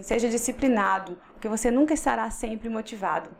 Seja disciplinado, porque você nunca estará sempre motivado.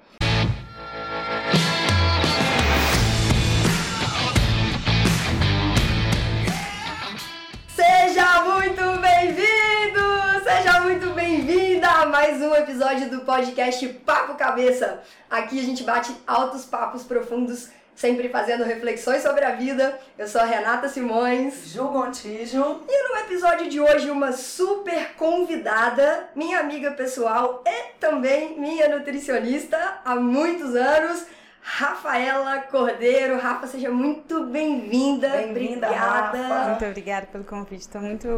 Seja muito bem-vindo! Seja muito bem-vinda a mais um episódio do podcast Papo Cabeça. Aqui a gente bate altos papos profundos sempre fazendo reflexões sobre a vida. Eu sou a Renata Simões. Ju Gontijo. E no episódio de hoje, uma super convidada, minha amiga pessoal e também minha nutricionista há muitos anos. Rafaela Cordeiro. Rafa, seja muito bem-vinda. Bem-vinda, Obrigada. Rafa. Muito obrigada pelo convite. Estou muito,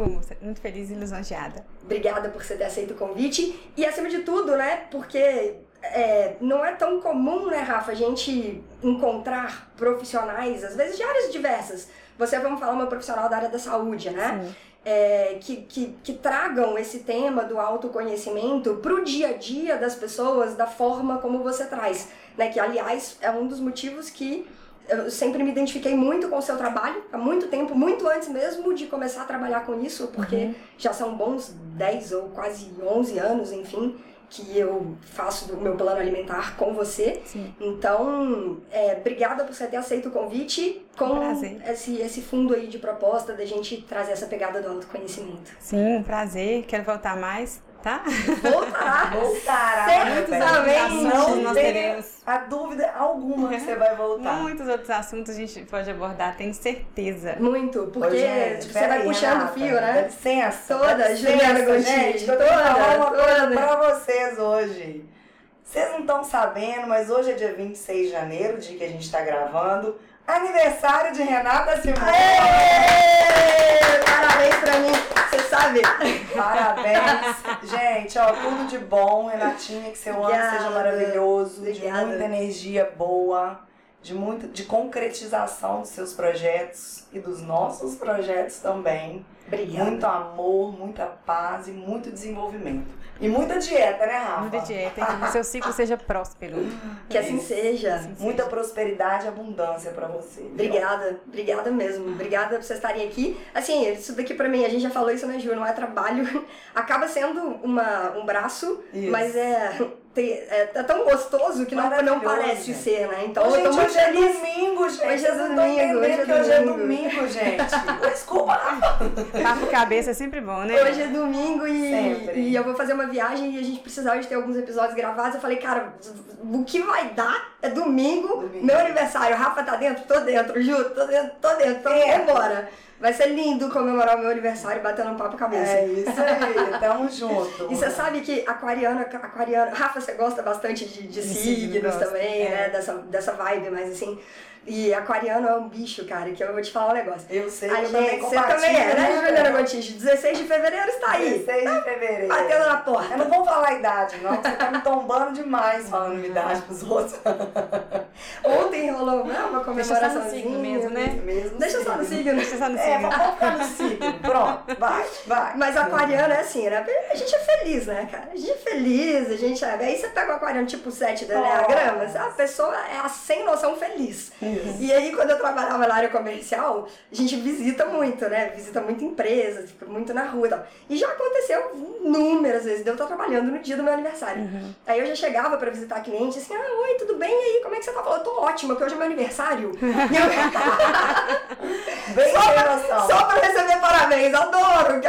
muito feliz e lisonjeada. Obrigada por você ter aceito o convite. E acima de tudo, né? Porque é, não é tão comum, né, Rafa, a gente encontrar profissionais, às vezes de áreas diversas. Você, vamos falar, uma profissional da área da saúde, né? É, que, que, que tragam esse tema do autoconhecimento pro dia a dia das pessoas da forma como você traz. Né? Que, aliás, é um dos motivos que eu sempre me identifiquei muito com o seu trabalho, há muito tempo, muito antes mesmo de começar a trabalhar com isso, porque Uhum. já são bons 10 ou quase 11 anos, enfim, que eu faço do meu plano alimentar com você. Sim. Então, é, obrigada por você ter aceito o convite com Prazer. esse, esse fundo aí de proposta da gente trazer essa pegada do autoconhecimento. Sim, um prazer. Quero voltar mais, tá? Voltará! Voltará. Certamente. Não Nós teremos. a dúvida alguma que você vai voltar. Muitos outros assuntos a gente pode abordar, tenho certeza. Muito, porque Ô, gente, você vai aí, puxando Renata, fio, Dá né? licença. Toda, dá Juliana licença, toda, tenho que falar uma coisa toda. pra vocês hoje. Vocês não estão sabendo, mas hoje é dia 26 de janeiro, dia que a gente tá gravando. Aniversário de Renata. Aê! Parabéns pra mim, você sabe. Parabéns. Gente, ó, tudo de bom. Renatinha, que seu ano Obrigada. seja maravilhoso, Obrigada. de muita energia boa, de, muito, de concretização dos seus projetos e dos nossos projetos também. Obrigada. Muito amor, muita paz e muito desenvolvimento. E muita dieta, né, Rafa? Muita dieta, que o seu ciclo seja próspero. Que assim seja. Assim Muita seja. prosperidade e abundância pra você. viu? Obrigada, obrigada mesmo. Obrigada por vocês estarem aqui. Assim, isso daqui pra mim, a gente já falou isso, né, Ju? Não é trabalho. Acaba sendo uma, um braço, Isso. mas é, tem- é, é tão gostoso que não, não parece gente. ser, né? Então Ô, eu tô muito hoje é feliz. domingo, gente. Hoje é domingo, hoje é que hoje é domingo. domingo, gente. Desculpa, Rafa. Papo cabeça é sempre bom, né? Hoje é domingo e, Sempre. e eu vou fazer uma viagem e a gente precisava de ter alguns episódios gravados. Eu falei, cara, o que vai dar é domingo, Domingo. meu aniversário. Rafa tá dentro? Tô dentro. Ju, tô dentro, tô dentro. Então Dentro. vambora. Vai ser lindo comemorar o meu aniversário batendo um papo cabeça. É isso aí, tamo junto. E você sabe que aquariana, aquariana. Rafa, você gosta bastante de, de De signo, signos também, É. né? Dessa, dessa vibe, mas assim. E aquariano é um bicho, cara, que eu vou te falar um negócio. Eu sei, A eu gente, também você também é, né, Juliana Rafa? Gontijo? 16 de fevereiro está aí. 16 de fevereiro. Batendo na porta. Eu não vou falar a idade, não, você tá me tombando demais falando minha idade pros outros. Ontem rolou né, uma Deixa só comemoração no signo mesmo, né? Mesmo Deixa só no signo. Deixa só no É, signo. mas vamos ficar no signo. Pronto, vai, vai. Mas aquariano é assim, né? A gente é feliz, né, cara? A gente é feliz, a gente é... Aí você pega o aquariano tipo 7 do Enneagrama, a pessoa é a sem noção feliz. E aí, quando eu trabalhava na área comercial, a gente visita muito, né? Visita muito empresas, fica muito na rua e tal. E já aconteceu inúmeras vezes de eu estar trabalhando no dia do meu aniversário. Aí eu já chegava pra visitar cliente, assim, ah, oi, tudo bem? E aí, como é que você tá falando? Eu tô ótima, porque hoje é meu aniversário. E eu... Bem só, pra, só pra receber parabéns, adoro.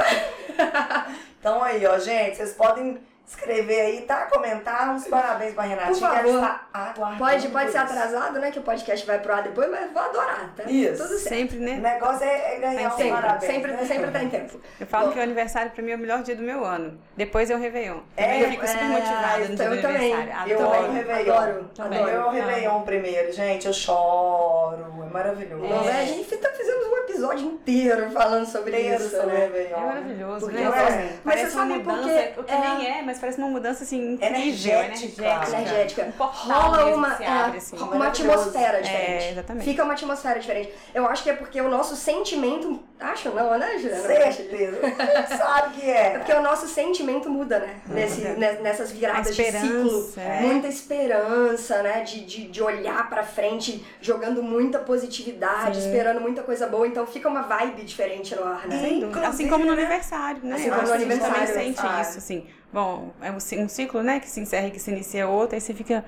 Então aí, ó, gente, vocês podem escrever aí, tá? Comentar uns parabéns pra Renatinha. Por favor. que ela está aguardando Pode, pode ser isso. atrasado, né? Que o podcast vai pro ar depois, mas vou adorar, tá? Isso. Tudo certo. Sempre, O né? negócio é, é ganhar os Sempre, parabéns. sempre, né? sempre tá em tempo. Eu falo que o aniversário pra mim é o melhor dia do meu ano. Depois é o Réveillon. É, eu fico super é, motivada no dia então do também. aniversário. Eu Adoro. amo Réveillon. Adoro, Também. adoro. Eu o Réveillon primeiro, gente, eu choro, é maravilhoso. Não, né? A gente fica- fizemos um episódio inteiro falando sobre isso, né? Réveillon. É maravilhoso, Porque né? Mas você sabe por quê? o que É. nem é, mas parece uma mudança assim incrível, Energética. energética. Energética. Um Rola uma, é, abre, assim. uma atmosfera É, diferente. exatamente. Fica uma atmosfera diferente. Eu acho que é porque o nosso sentimento. Acho não, né, Juliana? Certeza. Sabe que É é. porque o nosso sentimento muda, né? Nesse, ne- nessas viradas de ciclo. é. Muita esperança, né? De, de, de olhar pra frente, jogando muita positividade, Sim. esperando muita coisa boa. Então fica uma vibe diferente no ar, né? Dúvida. Assim como no aniversário, né? Assim como no que a gente também aniversário, sente isso, assim. Bom, é um ci- ciclo, né, que se encerra e que se inicia outro, aí você fica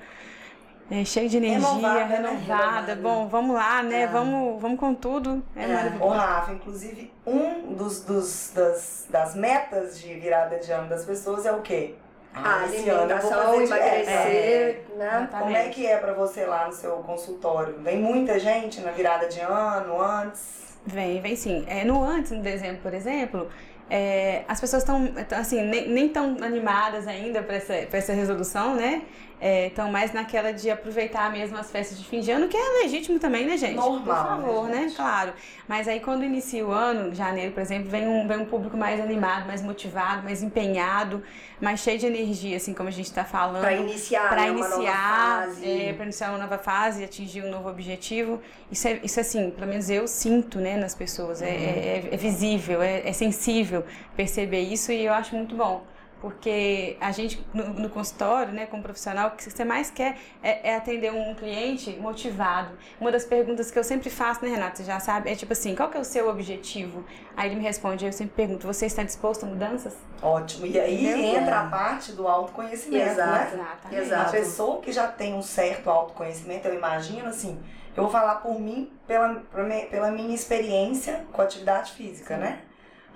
é, cheio de energia, Renovada, né? renovada. Renovada. Bom, vamos lá, né? É. Vamos, vamos com tudo. É, É. Ô. Rafa, inclusive, um dos, dos- das, das metas de virada de ano das pessoas é o quê? A esse ano eu vou alimentação, fazer dieta. É. emagrecer, né? Como é que é pra você lá no seu consultório? Vem muita gente na virada de ano, antes? Vem, vem sim. É, no antes, no dezembro, por exemplo, é, as pessoas estão, assim, nem, nem tão animadas ainda para essa, essa resolução, né? Estão mais naquela de aproveitar mesmo as festas de fim de ano, que é legítimo também, né, gente? Normal, Por favor, né, né? Claro. Mas aí quando inicia o ano, janeiro, por exemplo, vem um, vem um público mais animado, mais motivado, mais empenhado, mais cheio de energia, assim, como a gente está falando Pra iniciar, para né, uma nova iniciar, fase. é, para iniciar uma nova fase, atingir um novo objetivo. Isso é, isso assim, pelo menos eu sinto, né, nas pessoas. É, é, é visível, é, é sensível perceber isso e eu acho muito bom. Porque a gente, no, no consultório, né, como profissional, o que você mais quer é, é atender um cliente motivado. Uma das perguntas que eu sempre faço, né, Renata, você já sabe, é tipo assim, qual que é o seu objetivo? Aí ele me responde, eu sempre pergunto, você está disposto a mudanças? Ótimo. E aí entra a parte do autoconhecimento, Exato. né? Exatamente. A Exato. pessoa que já tem um certo autoconhecimento, eu imagino assim, eu vou falar por mim, pela, pela minha experiência com atividade física, Sim. né?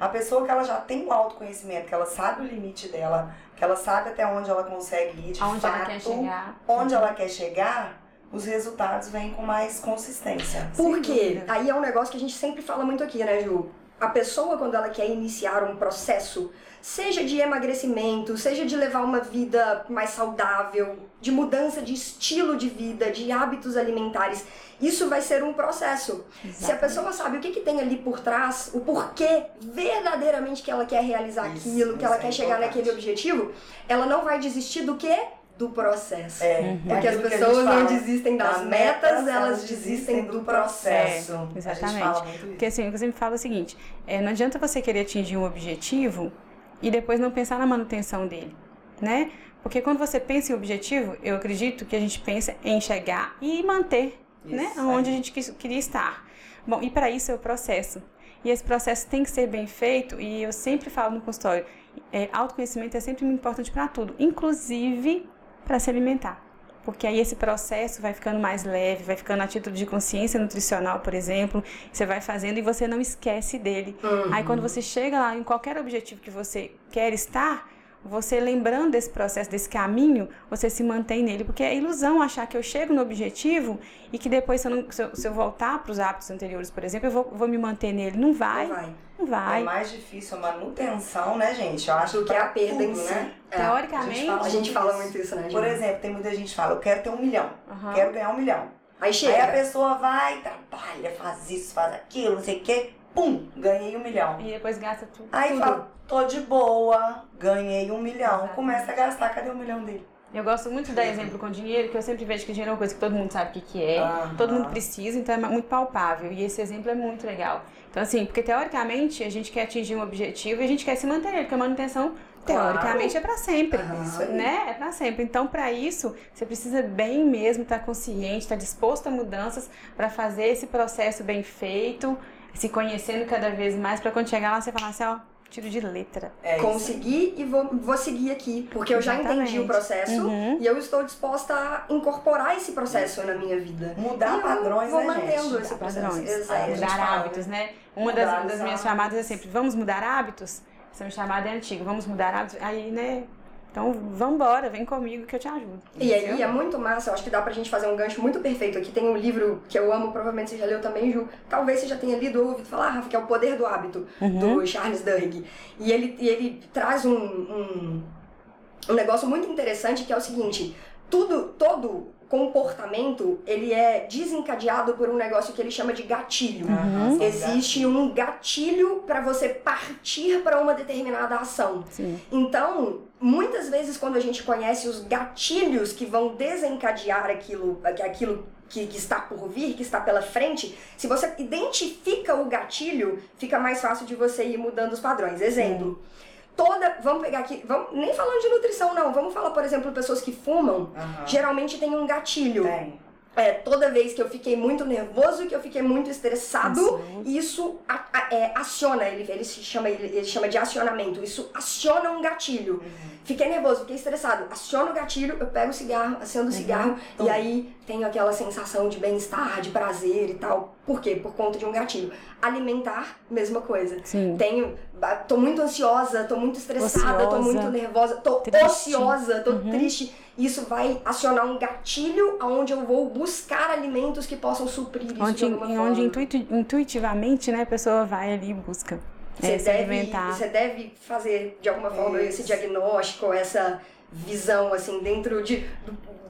A pessoa que ela já tem um autoconhecimento, que ela sabe o limite dela, que ela sabe até onde ela consegue ir, de Aonde fato, ela quer chegar. onde ela quer chegar, os resultados vêm com mais consistência. Por quê? Aí é um negócio que a gente sempre fala muito aqui, né, Ju? A pessoa, quando ela quer iniciar um processo, seja de emagrecimento, seja de levar uma vida mais saudável, de mudança de estilo de vida, de hábitos alimentares, isso vai ser um processo. Se a pessoa sabe o que, que tem ali por trás, o porquê verdadeiramente que ela quer realizar Isso, aquilo, que ela é quer chegar importante. naquele objetivo, ela não vai desistir do quê? Do processo. É, Porque as aquilo que a gente pessoas não fala, desistem das das metas, elas desistem do processo. A gente exatamente. fala muito isso. Porque assim, eu sempre falo o seguinte, é, não adianta você querer atingir um objetivo e depois não pensar na manutenção dele, né? Porque quando você pensa em objetivo, eu acredito que a gente pensa em chegar e manter, né? Isso Onde a aí. gente queria estar. Bom, e para isso é o processo. E esse processo tem que ser bem feito, e eu sempre falo no consultório, é, autoconhecimento é sempre muito importante para tudo, inclusive para se alimentar. Porque aí esse processo vai ficando mais leve, vai ficando a título de consciência nutricional, por exemplo, você vai fazendo e você não esquece dele. Aí quando você chega lá em qualquer objetivo que você quer estar, você lembrando desse processo, desse caminho, você se mantém nele. Porque é ilusão achar que eu chego no objetivo e que depois, se eu, não- se eu- se eu voltar para os hábitos anteriores, por exemplo, eu vou, vou me manter nele. Não vai, Não vai. não vai. É mais difícil a manutenção, né, gente? Eu acho que a pra perda em tudo, si. né? É. Teoricamente, fala A gente fala muito isso, né, Por Ju? exemplo, tem muita gente que fala, eu quero ter um milhão, Aham. quero ganhar um milhão. Aí Aí a chega. pessoa vai, trabalha, faz isso, faz aquilo, não sei o quê, pum, ganhei um milhão. e depois gasta tudo. Aí tudo. fala, tô de boa, ganhei um milhão. Começa a gastar, cadê o milhão dele? Eu gosto muito de dar exemplo com dinheiro, que eu sempre vejo que dinheiro é uma coisa que todo mundo sabe o que, que é, Aham. todo mundo precisa, então é muito palpável. E esse exemplo é muito legal. Então, assim, porque teoricamente a gente quer atingir um objetivo e a gente quer se manter porque a manutenção, Claro. teoricamente, é para sempre. Aham. Né? É para sempre. Então, para isso, você precisa bem mesmo estar consciente, estar disposto a mudanças para fazer esse processo bem feito, se conhecendo cada vez mais, para quando chegar lá você falar assim, ó, tiro de letra. É isso. Consegui e vou, vou seguir aqui, porque eu já Exatamente. entendi o processo Uhum. e eu estou disposta a incorporar esse processo na minha vida. Mudar E padrões, vou né, mantendo gente? esse processo. padrões. Exato. Gente mudar fala, hábitos, né? Uma Mudar das, das minhas chamadas é sempre, vamos mudar hábitos? Essa minha chamada é antiga, vamos mudar hábitos? Aí, né? Então, vambora, vem comigo que eu te ajudo. E aí é muito massa, eu acho que dá pra gente fazer um gancho muito perfeito aqui. Tem um livro que eu amo, provavelmente você já leu também, Ju. Talvez você já tenha lido ou ouvido falar, Rafa, que é O Poder do Hábito, Uhum. do Charles Duhigg. E ele, e ele traz um, um, um negócio muito interessante que é o seguinte: tudo, todo comportamento, ele é desencadeado por um negócio que ele chama de gatilho. São Existe um gatilho para você partir para uma determinada ação. Sim. Então, muitas vezes quando a gente conhece os gatilhos que vão desencadear aquilo, aquilo que, que está por vir, que está pela frente, se você identifica o gatilho, fica mais fácil de você ir mudando os padrões. Exemplo. Toda, vamos pegar aqui, vamos, nem falando de nutrição não, vamos falar, por exemplo, pessoas que fumam, Aham. geralmente tem um gatilho. Tem. é, toda vez que eu fiquei muito nervoso, que eu fiquei muito estressado, Ansioso. isso a- a- é, aciona, ele, ele, se chama, ele, ele chama de acionamento, isso aciona um gatilho. Fiquei nervoso, fiquei estressado, aciona o gatilho, eu pego o cigarro, acendo o cigarro, e aí tenho aquela sensação de bem-estar, de prazer e tal. Por quê? Por conta de um gatilho. Alimentar, mesma coisa. Sim. Tenho, tô muito ansiosa, tô muito estressada, tô Ociosa. muito nervosa, tô Triste. ociosa, tô Uhum. triste. Isso vai acionar um gatilho onde eu vou buscar alimentos que possam suprir isso de Onde, alguma em forma. onde intuiti- intuitivamente, né, a pessoa vai ali e busca Você é, deve, você deve fazer de alguma forma Isso. esse diagnóstico, essa visão assim dentro de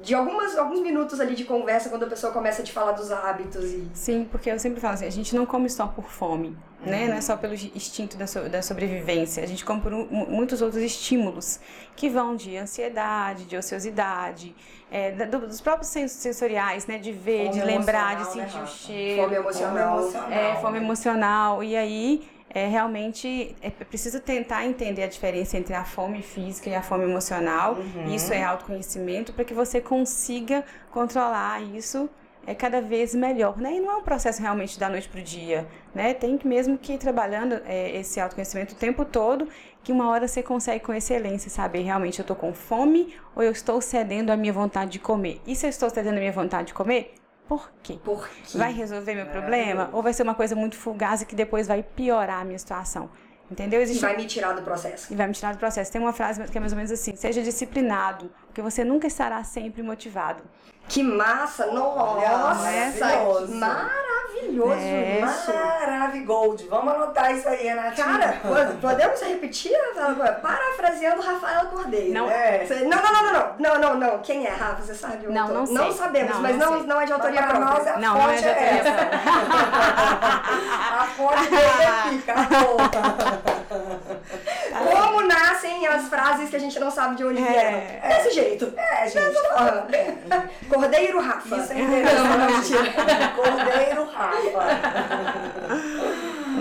de algumas alguns minutos ali de conversa quando a pessoa começa a te falar dos hábitos e Sim, porque eu sempre falo assim, a gente não come só por fome, né? Não é só pelo instinto da, so- da sobrevivência. A gente come por um- mu- muitos outros estímulos que vão de ansiedade, de ociosidade, é, da- do- dos próprios sens- sensoriais, né? De ver, Fome de lembrar, de emocional, né, sentir o Rafa? cheiro. fome emocional. É, fome emocional. E aí, é, realmente, é preciso tentar entender a diferença entre a fome física e a fome emocional. Uhum. Isso é autoconhecimento para que você consiga controlar isso é cada vez melhor, né? E não é um processo realmente da noite pro dia, né? Tem que mesmo que ir trabalhando é, esse autoconhecimento o tempo todo, que uma hora você consegue com excelência saber realmente eu tô com fome ou eu estou cedendo à minha vontade de comer. E se eu estou cedendo à minha vontade de comer, por quê? Por quê? Vai resolver meu problema? Ou vai ser uma coisa muito fugaz e que depois vai piorar a minha situação? Entendeu? E Existe vai me tirar do processo. e vai me tirar do processo. Tem uma frase que é mais ou menos assim: seja disciplinado, porque você nunca estará sempre motivado. Que massa! Nossa! maravilhoso. Maravilhoso! É. Maravigold. Vamos anotar isso aí, Renatinha. Cara, po- podemos repetir? Parafraseando Rafaela Cordeiro. Não. É. Não, não, não, não, não, não, não, não. Quem é, Rafa? Você sabe? o Não, não sei. Não sabemos, Não, mas não não, é de autoria própria. nós a Não, não é fonte de é autoria essa. a fonte dele é pica, acabou. Como nascem as frases que a gente não sabe de onde É. vieram? Desse jeito. É, gente. Ah, Cordeiro Rafa. Isso é interessante. Cordeiro Rafa.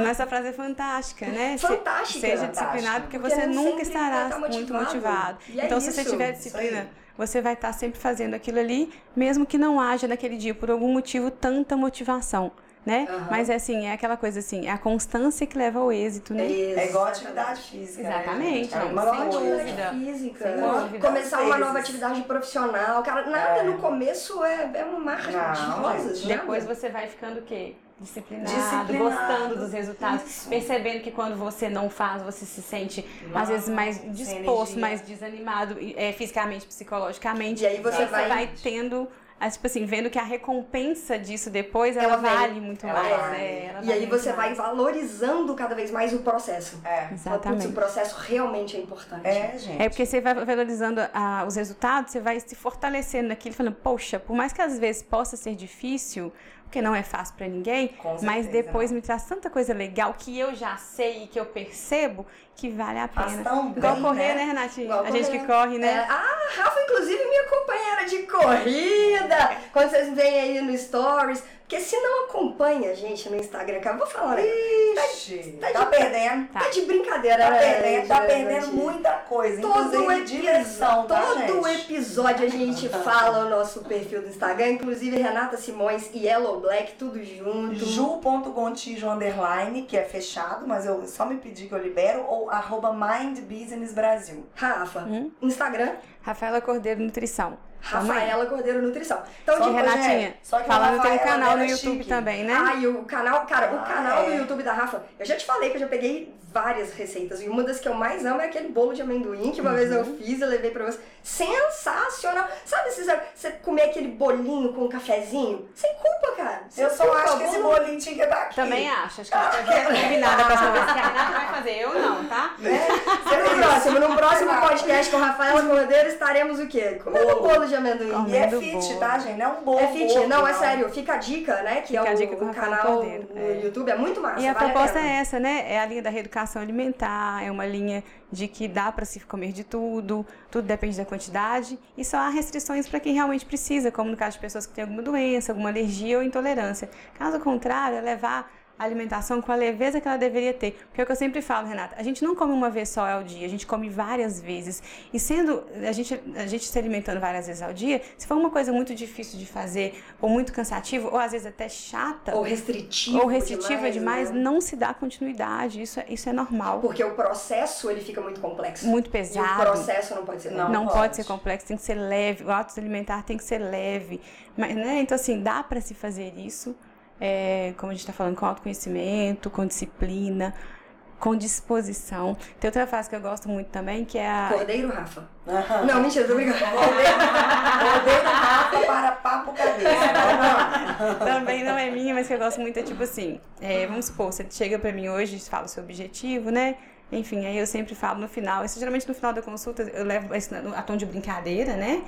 Essa frase é fantástica, né? Fantástica. Seja Fantástica. disciplinado, porque, Porque você nunca vai estará estar muito motivado. E é então, se você isso, tiver isso disciplina, você vai estar sempre fazendo aquilo ali, mesmo que não haja naquele dia, por algum motivo, tanta motivação. Né? Aham. Mas é assim, é aquela coisa assim, é a constância que leva ao êxito, né? É igual atividade física. né, Exatamente, gente? É uma dúvida. Atividade física, Sem dúvida. começar uma nova atividade profissional. Cara, nada É. no começo é, é uma marca de rosas. Depois você vai ficando o quê? Disciplinado, Disciplinado. gostando dos resultados, Isso. percebendo que quando você não faz, você se sente às vezes mais disposto, mais desanimado, é, fisicamente, psicologicamente. E aí você Aí vai- tendo, tipo assim, vendo que a recompensa disso depois, ela, Ela vem. vale muito Ela mais. vale. é, ela E vale aí você vai mais. valorizando cada vez mais o processo. É. Putz, Exatamente. o processo realmente é importante. É, gente. É porque você vai valorizando ah, os resultados, você vai se fortalecendo naquilo, falando, poxa, por mais que às vezes possa ser difícil, porque não é fácil pra ninguém, mas depois não. me traz tanta coisa legal que eu já sei e que eu percebo que vale a Faz pena. tão Igual bem, correr, né? né, Renatinha? Igual a gente correr. que corre, né? É, ah, Rafa, inclusive, minha companheira de corrida. Quando vocês veem aí no Stories. Porque se não acompanha a gente no Instagram, cara, eu vou falar, né? Ixi, tá tá, de- perdendo. Tá de brincadeira, Tá né? perdendo, tá perdendo muita coisa. Todo, epi- direção, tá, todo gente? episódio a gente fala o nosso perfil do Instagram, inclusive Renata Simões e Yellow Black, tudo junto. Ju.gontijo underline, que é fechado, mas eu só me pedi que eu libero, ou arroba Mind Business Brasil. Rafa, Hum? Instagram, Rafaela Cordeiro Nutrição. Rafaela Cordeiro Nutrição. Então, Só tipo, Renatinha, gente, só que falando a tem um Rafaela canal no era YouTube chique. também, né? Ah, e o canal, cara, o Ah, canal do é. YouTube da Rafa, eu já te falei que eu já peguei várias receitas. E uma das que eu mais amo é aquele bolo de amendoim que uma vez eu Uhum. fiz, eu levei pra você. Sensacional! Sabe se você- comer aquele bolinho com um cafezinho? Sem culpa, cara. Sem Eu só culpa, acho que esse bolinho tinha que estar aqui. Também acho. Acho que a gente vai combinar da próxima vez que a Renata vai fazer. Eu não, tá? Né? No próximo, no próximo podcast com Rafaela Cordeiro estaremos o quê? Comendo Bolo. bolo de amendoim. E é fit, bolo. tá, gente? Não é um bolo. É fit, gordo, não, é sério, fica a dica, né? Que Fica é a o, dica do o canal Cordeiro, no é. YouTube, é muito massa. E a vale proposta pena. é essa, né? É a linha da reeducação alimentar, é uma linha de que dá para se comer de tudo, tudo depende da quantidade, e só há restrições para quem realmente precisa, como no caso de pessoas que têm alguma doença, alguma alergia ou intolerância. Caso contrário, é levar a alimentação com a leveza que ela deveria ter. Porque é o que eu sempre falo, Renata, a gente não come uma vez só ao dia, a gente come várias vezes. E sendo a gente, a gente se alimentando várias vezes ao dia, se for uma coisa muito difícil de fazer, ou muito cansativo, ou às vezes até chata, Ou restritiva ou restritiva demais, né? não se dá continuidade. Isso é, isso é normal. Porque o processo, ele fica muito complexo. Muito E o pesado. processo não pode ser Não. Não, pode. pode. ser complexo, tem que ser leve. O hábito alimentar tem que ser leve. Mas, né? Então, assim, dá para se fazer isso, é, como a gente está falando, com autoconhecimento, com disciplina, com disposição. Tem outra frase que eu gosto muito também, que é a. Cordeiro, Rafa. Aham. Não, mentira, tô brincando. Cordeiro Rafa para papo cabeça. também não é minha, mas que eu gosto muito, é tipo assim, é, vamos supor, você chega pra mim hoje e fala o seu objetivo, né? Enfim, aí eu sempre falo no final, isso geralmente no final da consulta eu levo a tom de brincadeira, né?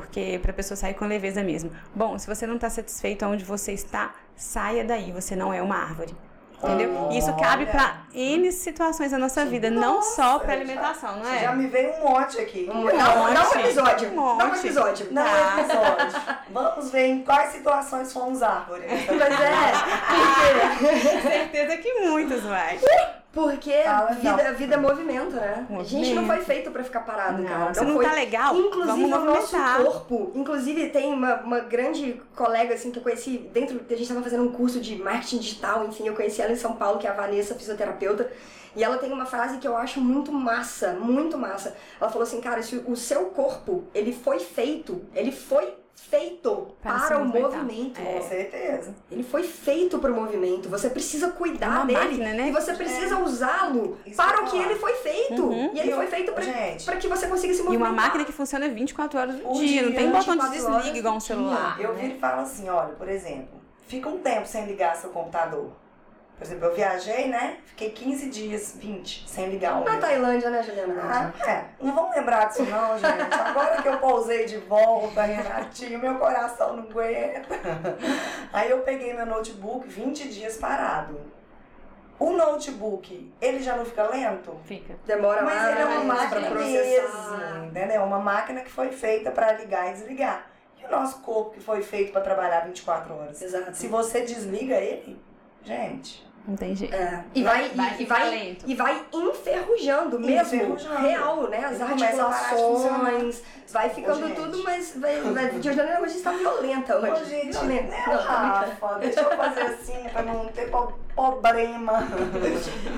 Porque pra pessoa sair com leveza mesmo. Bom, se você não tá satisfeito onde você está, saia daí, você não é uma árvore. Entendeu? E isso cabe pra N situações da nossa vida, não só pra alimentação, não é? Já me veio um monte aqui. Um- um- dá um monte. episódio. Um Dá um monte. episódio. Não Tá. é episódio. Vamos ver em quais situações fomos árvores. Mas é, porque, Certeza que muitos vai. Porque Fala, vida, não. vida é movimento, né? A gente não foi feito pra ficar parado, Não, cara. se não foi. tá legal, Inclusive o nosso corpo. Inclusive tem uma, uma grande colega assim que eu conheci dentro. A gente tava fazendo um curso de marketing digital, enfim, eu conheci ela em São Paulo, que é a Vanessa, fisioterapeuta. E ela tem uma frase que eu acho muito massa, muito massa. Ela falou assim, cara, se o seu corpo, ele foi feito, ele foi feito Para para, o movimento. Com certeza. Ele foi feito para o movimento. Você precisa É cuidar uma dele máquina, né? e você precisa usá-lo Isso para que eu o que ele foi feito. Uhum. E ele E foi feito para que você consiga se E movimentar. uma máquina que funciona 24 horas do O dia, não dia, tem botão de 24 desliga igual um do dia. celular. Eu né? viro e falo assim, olha, por exemplo, fica um tempo sem ligar seu computador. Por exemplo, eu viajei, né? Fiquei 15 dias, 20, sem ligar o Na. Tailândia, né, Juliana? Ah, é. Não vamos lembrar disso não, gente. Agora que eu pousei de volta, Renatinho, meu coração não aguenta. Aí eu peguei meu notebook, 20 dias parado. O notebook, ele já não fica lento? Fica. Demora Mas mais ele é uma máquina mesmo, entendeu? Uma máquina que foi feita para ligar e desligar. E o nosso corpo que foi feito para trabalhar 24 horas. Exato. Se você desliga ele, gente, Não tem jeito. É, e vai, Vai e, e vai, lento. e vai enferrujando mesmo, Enferrujando. real, né? As funcionar. articulações, vai ficando gente. tudo, mas vai, vai, Juliana hoje está violenta hoje. Ô, gente, violenta. né, Não, tá. Rafa, deixa eu fazer assim pra não ter problema.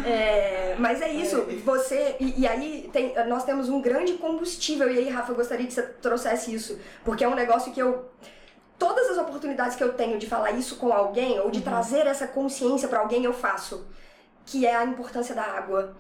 É, mas é isso, você. E, e aí tem, nós temos um grande combustível, e aí, Rafa, eu gostaria que você trouxesse isso, porque é um negócio que eu. Todas as oportunidades que eu tenho de falar isso com alguém, ou de trazer essa consciência pra alguém, eu faço. Que é a importância da água.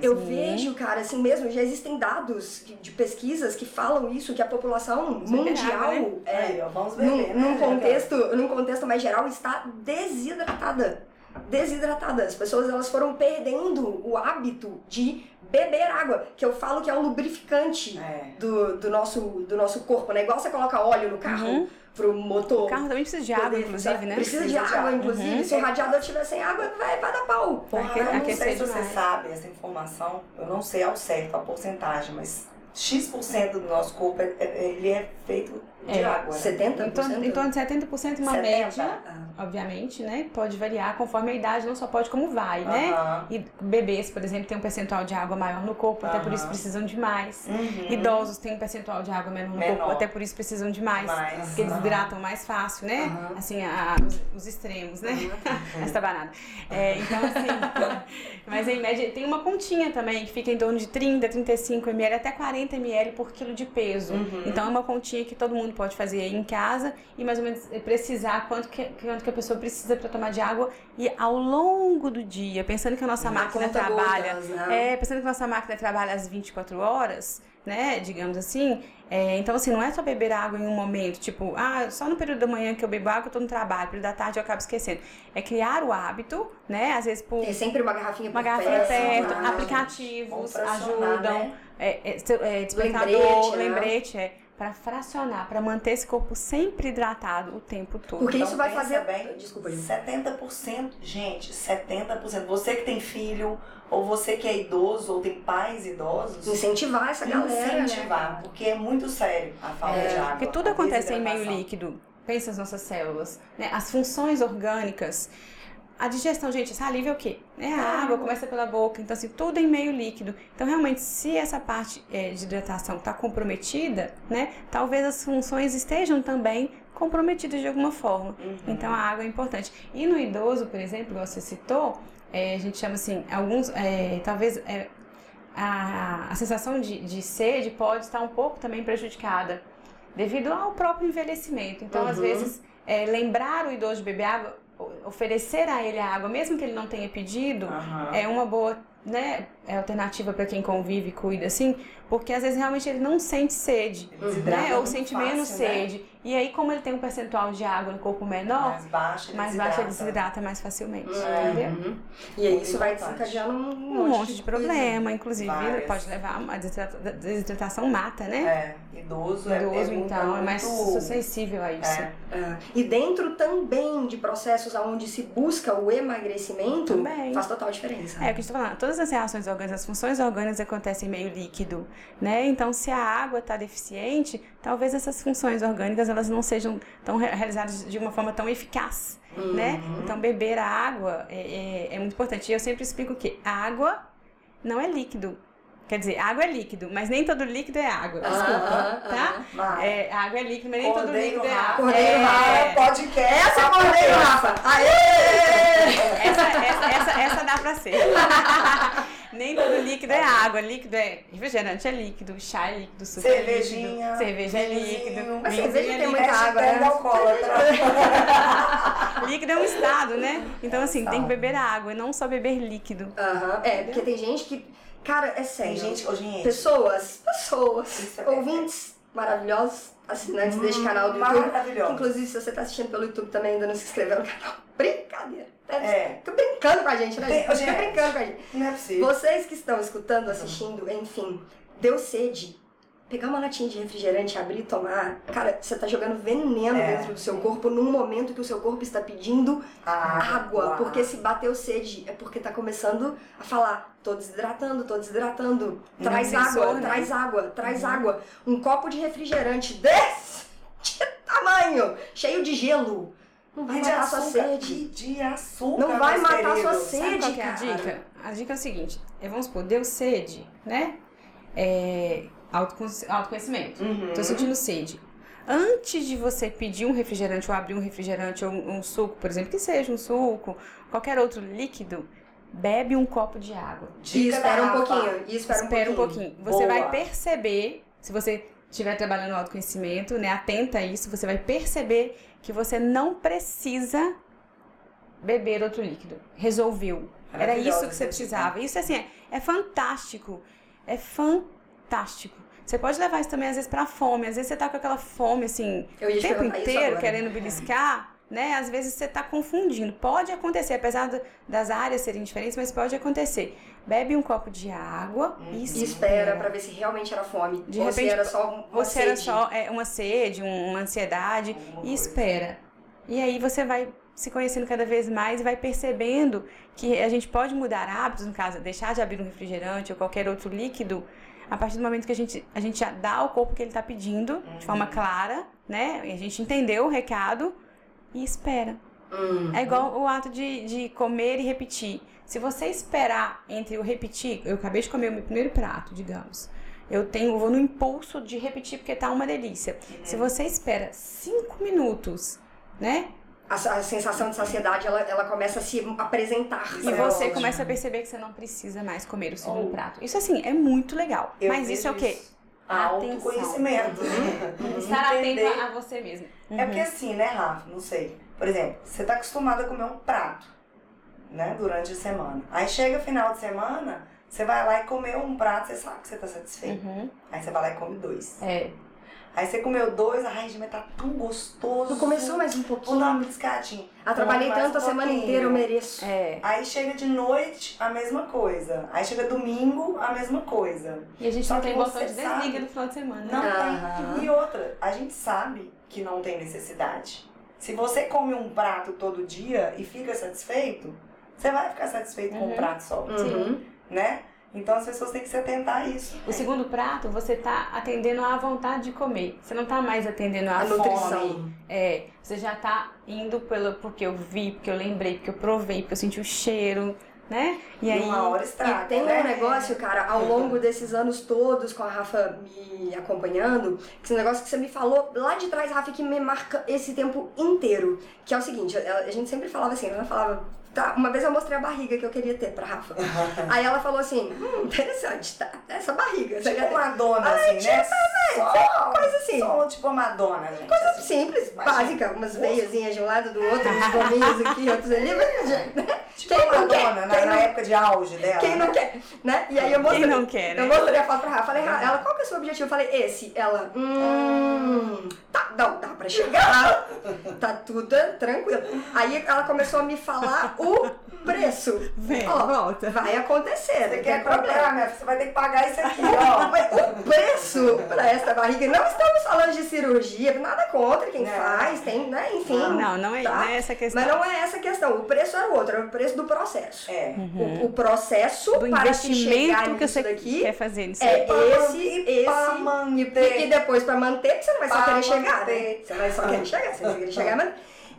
Eu Sim. vejo, cara, assim mesmo, já existem dados de- pesquisas que falam isso, que a população mundial, né? é, Aí, beber, num, né? num contexto, num contexto mais geral, está desidratada. Desidratada. As pessoas elas foram perdendo o hábito de beber água, que eu falo que é um lubrificante É. do, do, nosso, do nosso corpo, né? Igual você coloca óleo no carro Uhum. pro motor. O carro também precisa de água, inclusive, né? Precisa de Precisa de água, água. inclusive. Uhum. Se o radiador estiver sem água, vai, vai dar pau. Porra, Aque- eu não sei se você sabe essa informação, eu não sei ao certo a porcentagem, mas X% do nosso corpo, é- é- ele é feito de É, água. né? 70%? Em torno, em torno de 70% uma 70? média, Ah. obviamente, né? Pode variar conforme a idade, não só pode como vai, né? Aham. E bebês, por exemplo, têm um percentual de água maior no corpo, até por isso precisam de mais. Uhum. Idosos têm um percentual de água menor no Menor. corpo, até por isso precisam de mais. Mais. Porque eles hidratam mais fácil, né? Assim, a- os, os extremos, né? Essa banana. É, então, assim. mas em média tem uma continha também, que fica em torno de 30, 35 ml, até 40 ml por quilo de peso. Uhum. Então é uma continha que todo mundo pode fazer em casa e mais ou menos precisar quanto que, quanto que a pessoa precisa para tomar de água. E ao longo do dia, pensando que a nossa Na máquina conta trabalha. gotas, né? É, pensando que nossa máquina trabalha às 24 horas, né, digamos assim, é, então assim, não é só beber água em um momento, tipo, ah, só no período da manhã que eu bebo água eu tô no trabalho, período da tarde eu acabo esquecendo. É criar o hábito, né, às vezes por Tem sempre uma garrafinha uma garrafinha perto, né? Vamos aplicativos ajudam, né? é, é, é, despertador, Lembrete, né? lembrete, é, para fracionar, para manter esse corpo sempre hidratado o tempo todo. Porque Então, isso vai fazer. bem, Desculpa, Ju. 70%, gente, 70%. Você que tem filho, ou você que é idoso, ou tem pais idosos, Incentivar essa galera. incentivar, Né? porque é muito sério a falta É, de água. Porque tudo acontece em meio líquido. Pensa as nossas células, né? As funções orgânicas, a digestão, gente, saliva é o quê? É a água, começa pela boca, então assim, tudo em meio líquido. Então, realmente, se essa parte é, de hidratação está comprometida, né, talvez as funções estejam também comprometidas de alguma forma. Uhum. Então, a água é importante. E no idoso, por exemplo, você citou, é, a gente chama assim, alguns, é, talvez é, a, a sensação de, de sede pode estar um pouco também prejudicada devido ao próprio envelhecimento. Então, às Uhum. vezes, é, lembrar o idoso de beber água, oferecer a ele a água, mesmo que ele não tenha pedido, Aham. é uma boa né, é alternativa para quem convive e cuida, assim, porque às vezes realmente ele não sente sede, né? Ou sente fácil, menos né? sede. E aí, como ele tem um percentual de água no corpo menor, Mais baixo, ele mais desidrata. desidrata mais facilmente, É. entendeu? Uhum. E aí isso vai desencadeando um Um monte de coisa. problema, inclusive Várias. pode levar a desidratação mata, né? É, idoso, é, Idoso, é então, é mais muito- sensível a isso. É. E dentro também de processos onde se busca o emagrecimento, Também. faz total diferença. É o que tá falando, todas as reações orgânicas, as funções orgânicas acontecem em meio líquido, né? Então, se a água está deficiente, talvez essas funções orgânicas elas não sejam tão re- realizadas de uma forma tão eficaz, né? Então, beber a água é, é- é muito importante. E eu sempre explico que água não é líquido. Quer dizer, água é líquido, mas nem todo líquido é água. Aham, Desculpa, aham, tá? Mas, É, água é líquido, mas nem todo líquido é água. Cordeiro É, Rafa, podcast. Essa é a Cordeiro Rafa! Aê! Essa, essa, essa, essa dá pra ser. Nem todo líquido é água. Líquido é refrigerante é líquido, chá é líquido, suco é Cervejinha, líquido, cerveja é líquido. Mas vinhozinho cerveja é tem líquido. muita água, né? alcoólatra. Líquido é um estado, né? Então, assim, tem que beber água e não só beber líquido. Aham, É, porque tem gente que. Cara, é sério. Gente, ô, gente, Pessoas, pessoas, é ouvintes maravilhosos, assinantes deste canal do YouTube. Maravilhoso. inclusive, se você tá assistindo pelo YouTube também ainda não se inscreveu no canal, brincadeira. Deve É. Fica brincando com a gente, né? Gente? Fica gente. brincando com a gente. Não é possível. Vocês que estão escutando, assistindo, enfim, deu sede. Pegar uma latinha de refrigerante, abrir e tomar, cara, você tá jogando veneno É. dentro do seu corpo num momento que o seu corpo está pedindo Água. água. Porque se bateu sede é porque tá começando a falar, tô desidratando, tô desidratando. Traz sensor, água, né? traz água, traz água. Um copo de refrigerante desse de tamanho, cheio de gelo. Não vai E de matar sua açúcar. sede. E de açúcar, Não vai matar sua queridos. sede. Sabe é a cara. dica? A dica é o seguinte, é, vamos supor, deu sede, né? É, autocon- autoconhecimento. Uhum. Tô sentindo sede. Antes de você pedir um refrigerante ou abrir um refrigerante ou um, um suco, por exemplo, que seja um suco, qualquer outro líquido, bebe um copo de água. E espera um pouquinho. E espera, Espera um um pouquinho. pouquinho. Você Boa. vai perceber, se você estiver trabalhando no autoconhecimento, né, atenta a isso, você vai perceber que você não precisa beber outro líquido. Resolveu. Era isso que você precisava. Isso assim, é, é fantástico. É fantástico. Você pode levar isso também às vezes pra fome. Às vezes você tá com aquela fome assim, o tempo inteiro agora. querendo beliscar, né? Às vezes você tá confundindo. Pode acontecer, apesar do- das áreas serem diferentes, mas pode acontecer. Bebe um copo de água e E espera pra ver se realmente era fome. De ou repente, se era só uma Você era sede. só é, uma sede, um- uma ansiedade e espera. E aí você vai se conhecendo cada vez mais e vai percebendo que a gente pode mudar hábitos, no caso, deixar de abrir um refrigerante ou qualquer outro líquido, a partir do momento que a gente, a gente já dá ao corpo o que ele está pedindo, de forma Uhum. clara, né? E a gente entendeu o recado e espera. Hum. É igual o ato de, de comer e repetir. Se você esperar entre o repetir, eu acabei de comer o meu primeiro prato, digamos. Eu tenho, eu vou no impulso de repetir porque tá uma delícia. Se você espera cinco minutos, né? A, a sensação de saciedade, ela, ela começa a se apresentar. E você ótimo. começa a perceber que você não precisa mais comer o segundo Oh. prato. Isso assim, é muito legal. Eu Mas isso é o quê? isso. Autoconhecimento. Estar Entender. atento a você mesmo. É porque assim, né, Rafa? Não sei. Por exemplo, você tá acostumado a comer um prato, né, durante a semana. Aí chega final de semana, você vai lá e comeu um prato, você sabe que você tá satisfeito. Uhum. Aí você vai lá e come dois. É. Aí você comeu dois, ai, mas tá tão gostoso. Não começou mais um Vou pouquinho. dar uma piscadinha. Ah, trabalhei tanto a um semana pouquinho. inteira, eu mereço. É. Aí chega de noite, a mesma coisa. Aí chega domingo, a mesma coisa. E a gente Só não tem botão de desliga no final de semana. né? Não Aham. tem. E outra, a gente sabe que não tem necessidade. Se você come um prato todo dia e fica satisfeito, você vai ficar satisfeito com um Uhum. prato só, Uhum. né? Então as pessoas têm que se atentar a isso. O segundo prato, você tá atendendo à vontade de comer. Você não tá mais atendendo à A fome. nutrição. É, você já tá indo pelo porque eu vi, porque eu lembrei, porque eu provei, porque eu senti o cheiro, né? E E aí uma hora estraga, E tem né? um negócio, cara, ao longo desses anos todos com a Rafa me acompanhando, que esse negócio que você me falou lá de trás, Rafa, que me marca esse tempo inteiro. Que é o seguinte, ela- a gente sempre falava assim, ela falava, tá, uma vez eu mostrei a barriga que eu queria ter pra Rafa. Aí ela falou assim, hum, interessante, tá, essa barriga. Você Tipo quer ter? Madonna, assim, né? Só, coisa assim. Só tipo Madonna, gente. Coisa assim. simples, Imagina. básica, umas veiazinhas de um lado do outro, uns gominhos aqui, outros ali, mas, Tipo quem não quer? Madonna, na, Quem na não- época de auge dela. Quem não né? quer, né? E aí eu mostrei. Quem não quer, né? Eu mostrei a foto pra Rafa. Falei, Rafa, ela, qual que é o seu objetivo? Eu falei, esse. Ela, hum. Não, dá pra chegar. Tá tudo tranquilo. Aí ela começou a me falar o preço. Vem, Ó, volta. Vai acontecer, Você quer problema. comprar, minha filha, você vai ter que pagar isso aqui, ó. Mas o preço pra esta barriga, não estamos falando de cirurgia, nada contra quem Não. faz, tem, né? Enfim. Não, não é, tá? não é essa a questão. Mas não é essa a questão. O preço era o outro, era o preço do processo. É. O, o processo Do para investimento que você daqui quer fazer nisso. é pra esse, manter, pra esse manter. e, e depois pra manter, porque você não vai querer chegar, né? Você vai só querer chegar, você vai querer chegar, mas...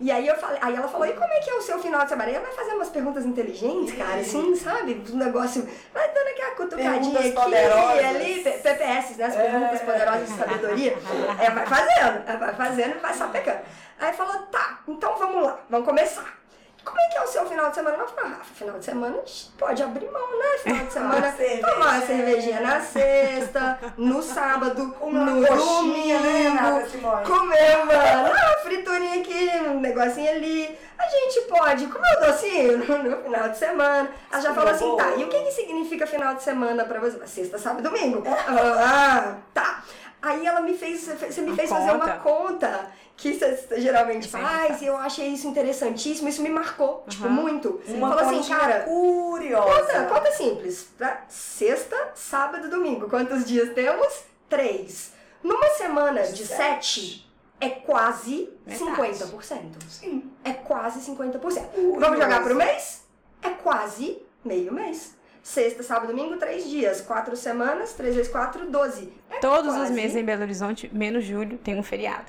E aí eu falei, aí ela falou, e como é que é o seu final de semana? E ela vai fazer umas perguntas inteligentes, cara, assim, sabe? Um negócio, vai dando aquela cutucadinha aqui, poderosas. ali, PPS, né? As perguntas poderosas de sabedoria. É, vai fazendo, ela vai fazendo e vai sapecando. Aí falou, tá, então vamos lá, vamos começar. Como é que é o seu final de semana? Eu falei, Rafa, final de semana a gente pode abrir mão, né? Final de semana, cerveja. tomar uma cervejinha na sexta, no sábado, Uma no coxinha, né, domingo, Simone? comer uma ah, friturinha aqui, um negocinho ali. A gente pode comer o docinho no, no final de semana. Ela já falou assim, tá, e o que, que significa final de semana pra você? Sexta, sábado e domingo. Ah, tá. Aí ela me fez, você me Uma fez fazer uma conta. conta que você geralmente sempre faz, e eu achei isso interessantíssimo, isso me marcou, tipo, Aham. muito. Uma Falou assim, cara, curiosa. Conta, conta simples. Tá? Sexta, sábado domingo. Quantos dias temos? Três. Numa semana de Sete. sete, é quase Metade. 50%. Sim. É quase 50%. Curioso. Vamos jogar pro mês? É quase meio mês. Sexta, sábado, domingo, três dias. Quatro semanas, três vezes quatro, doze. É Todos os quase. meses em Belo Horizonte, menos julho, tem um feriado.